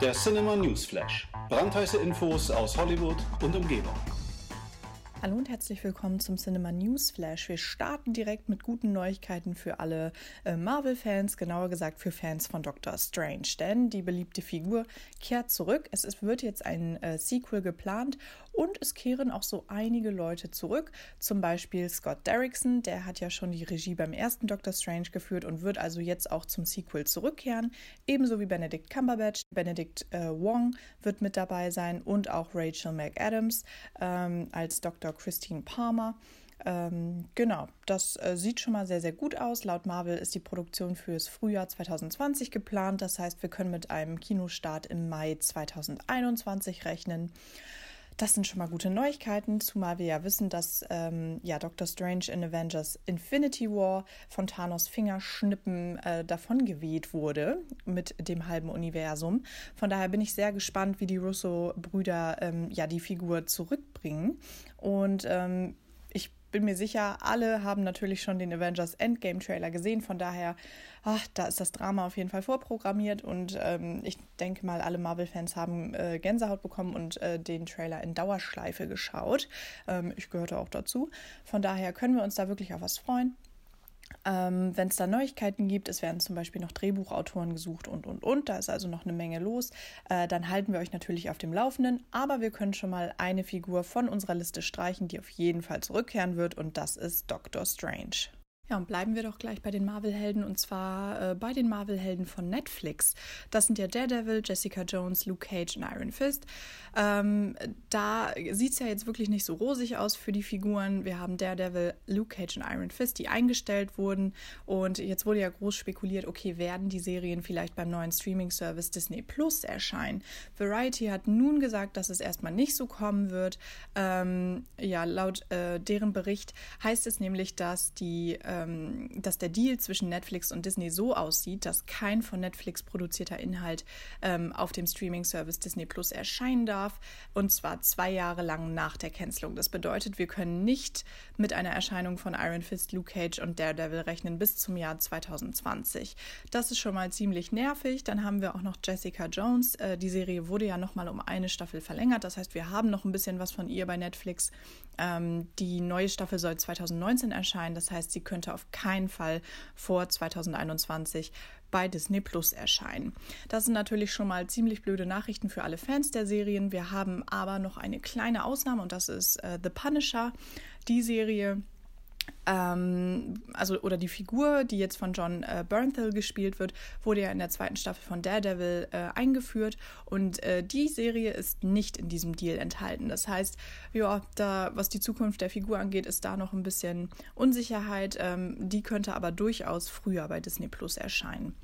Der Cinema Newsflash. Brandheiße Infos aus Hollywood und Umgebung. Hallo und herzlich willkommen zum Cinema News Flash. Wir starten direkt mit guten Neuigkeiten für alle äh, Marvel-Fans, genauer gesagt für Fans von Doctor Strange. Denn die beliebte Figur kehrt zurück. Es wird jetzt ein äh, Sequel geplant und es kehren auch so einige Leute zurück. Zum Beispiel Scott Derrickson, der hat ja schon die Regie beim ersten Doctor Strange geführt und wird also jetzt auch zum Sequel zurückkehren. Ebenso wie Benedict Cumberbatch. Benedict äh, Wong wird mit dabei sein und auch Rachel McAdams ähm, als Dr. Christine Palmer. Ähm, genau, das äh, sieht schon mal sehr, sehr gut aus. Laut Marvel ist die Produktion fürs Frühjahr 2020 geplant. Das heißt, wir können mit einem Kinostart im Mai 2021 rechnen. Das sind schon mal gute Neuigkeiten, zumal wir ja wissen, dass ähm, ja, Doctor Strange in Avengers Infinity War von Thanos Fingerschnippen äh, davongeweht wurde mit dem halben Universum. Von daher bin ich sehr gespannt, wie die Russo-Brüder ähm, ja die Figur zurückbringen. Und ähm, bin mir sicher, alle haben natürlich schon den Avengers Endgame Trailer gesehen. Von daher, ach, da ist das Drama auf jeden Fall vorprogrammiert und ähm, ich denke mal, alle Marvel-Fans haben äh, Gänsehaut bekommen und äh, den Trailer in Dauerschleife geschaut. Ähm, ich gehörte auch dazu. Von daher können wir uns da wirklich auf was freuen. Ähm, Wenn es da Neuigkeiten gibt, es werden zum Beispiel noch Drehbuchautoren gesucht und, und, und, da ist also noch eine Menge los, äh, dann halten wir euch natürlich auf dem Laufenden, aber wir können schon mal eine Figur von unserer Liste streichen, die auf jeden Fall zurückkehren wird. Und das ist Doctor Strange. Ja, und bleiben wir doch gleich bei den Marvel-Helden und zwar äh, bei den Marvel-Helden von Netflix. Das sind ja Daredevil, Jessica Jones, Luke Cage und Iron Fist. Ähm, da sieht es ja jetzt wirklich nicht so rosig aus für die Figuren. Wir haben Daredevil, Luke Cage und Iron Fist, die eingestellt wurden. Und jetzt wurde ja groß spekuliert, okay, werden die Serien vielleicht beim neuen Streaming-Service Disney Plus erscheinen? Variety hat nun gesagt, dass es erstmal nicht so kommen wird. Ähm, ja, laut äh, deren Bericht heißt es nämlich, dass die äh, ähm, dass der Deal zwischen Netflix und Disney so aussieht, dass kein von Netflix produzierter Inhalt ähm, auf dem Streaming-Service Disney Plus erscheinen darf, und zwar zwei Jahre lang nach der Cancelung. Das bedeutet, wir können nicht mit einer Erscheinung von Iron Fist, Luke Cage und Daredevil rechnen bis zum Jahr 2020. Das ist schon mal ziemlich nervig. Dann haben wir auch noch Jessica Jones. Äh, die Serie wurde ja noch mal um eine Staffel verlängert. Das heißt, wir haben noch ein bisschen was von ihr bei Netflix. Ähm, die neue Staffel soll 2019 erscheinen. Das heißt, sie könnte auf keinen Fall vor 2021 bei Disney Plus erscheinen. Das sind natürlich schon mal ziemlich blöde Nachrichten für alle Fans der Serien. Wir haben aber noch eine kleine Ausnahme und das ist äh, The Punisher. Die Serie ähm, also oder die Figur, die jetzt von John äh, Bernthal gespielt wird, wurde ja in der zweiten Staffel von Daredevil äh, eingeführt und äh, die Serie ist nicht in diesem Deal enthalten. Das heißt, ja, da was die Zukunft der Figur angeht, ist da noch ein bisschen Unsicherheit. Ähm, die könnte aber durchaus früher bei Disney Plus erscheinen.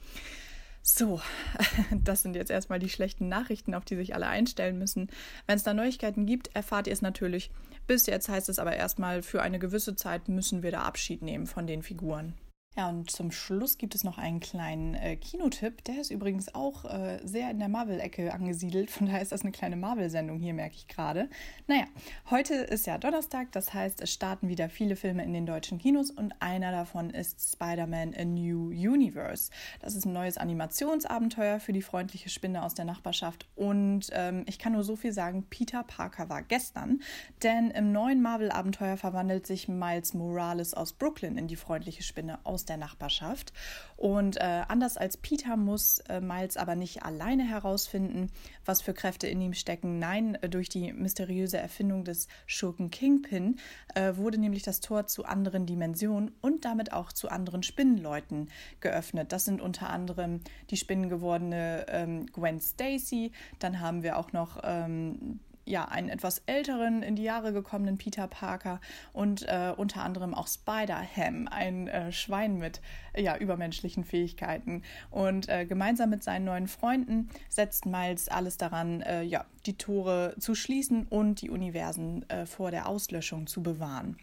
So, das sind jetzt erstmal die schlechten Nachrichten, auf die sich alle einstellen müssen. Wenn es da Neuigkeiten gibt, erfahrt ihr es natürlich. Bis jetzt heißt es aber erstmal, für eine gewisse Zeit müssen wir da Abschied nehmen von den Figuren. Ja, und zum Schluss gibt es noch einen kleinen äh, Kinotipp. Der ist übrigens auch äh, sehr in der Marvel-Ecke angesiedelt. Von daher ist das eine kleine Marvel-Sendung hier, merke ich gerade. Naja, heute ist ja Donnerstag, das heißt, es starten wieder viele Filme in den deutschen Kinos und einer davon ist Spider-Man A New Universe. Das ist ein neues Animationsabenteuer für die freundliche Spinne aus der Nachbarschaft. Und ähm, ich kann nur so viel sagen, Peter Parker war gestern, denn im neuen Marvel-Abenteuer verwandelt sich Miles Morales aus Brooklyn in die freundliche Spinne aus aus der Nachbarschaft. Und äh, anders als Peter muss äh, Miles aber nicht alleine herausfinden, was für Kräfte in ihm stecken. Nein, äh, durch die mysteriöse Erfindung des Schurken Kingpin äh, wurde nämlich das Tor zu anderen Dimensionen und damit auch zu anderen Spinnenleuten geöffnet. Das sind unter anderem die spinnengewordene ähm, Gwen Stacy. Dann haben wir auch noch ähm, ja, einen etwas älteren, in die Jahre gekommenen Peter Parker und äh, unter anderem auch Spider-Ham, ein äh, Schwein mit ja, übermenschlichen Fähigkeiten. Und äh, gemeinsam mit seinen neuen Freunden setzt Miles alles daran, äh, ja, die Tore zu schließen und die Universen äh, vor der Auslöschung zu bewahren.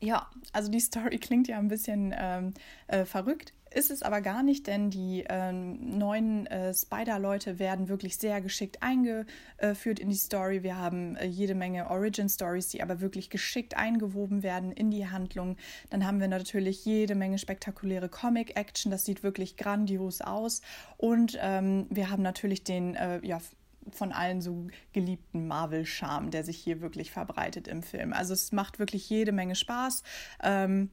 Ja, also die Story klingt ja ein bisschen ähm, äh, verrückt. Ist es aber gar nicht, denn die äh, neuen äh, Spider-Leute werden wirklich sehr geschickt eingeführt in die Story. Wir haben äh, jede Menge Origin-Stories, die aber wirklich geschickt eingewoben werden in die Handlung. Dann haben wir natürlich jede Menge spektakuläre Comic-Action. Das sieht wirklich grandios aus. Und ähm, wir haben natürlich den, äh, ja, von allen so geliebten Marvel-Charme, der sich hier wirklich verbreitet im Film. Also es macht wirklich jede Menge Spaß. Ähm,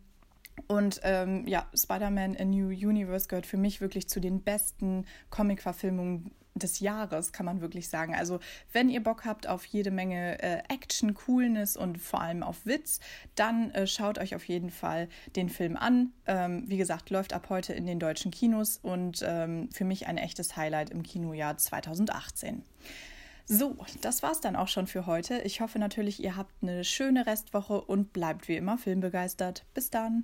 und ähm, ja, Spider-Man A New Universe gehört für mich wirklich zu den besten Comic-Verfilmungen des Jahres, kann man wirklich sagen. Also, wenn ihr Bock habt auf jede Menge äh, Action, Coolness und vor allem auf Witz, dann äh, schaut euch auf jeden Fall den Film an. Ähm, wie gesagt, läuft ab heute in den deutschen Kinos und ähm, für mich ein echtes Highlight im Kinojahr 2018. So, das war's dann auch schon für heute. Ich hoffe natürlich, ihr habt eine schöne Restwoche und bleibt wie immer filmbegeistert. Bis dann.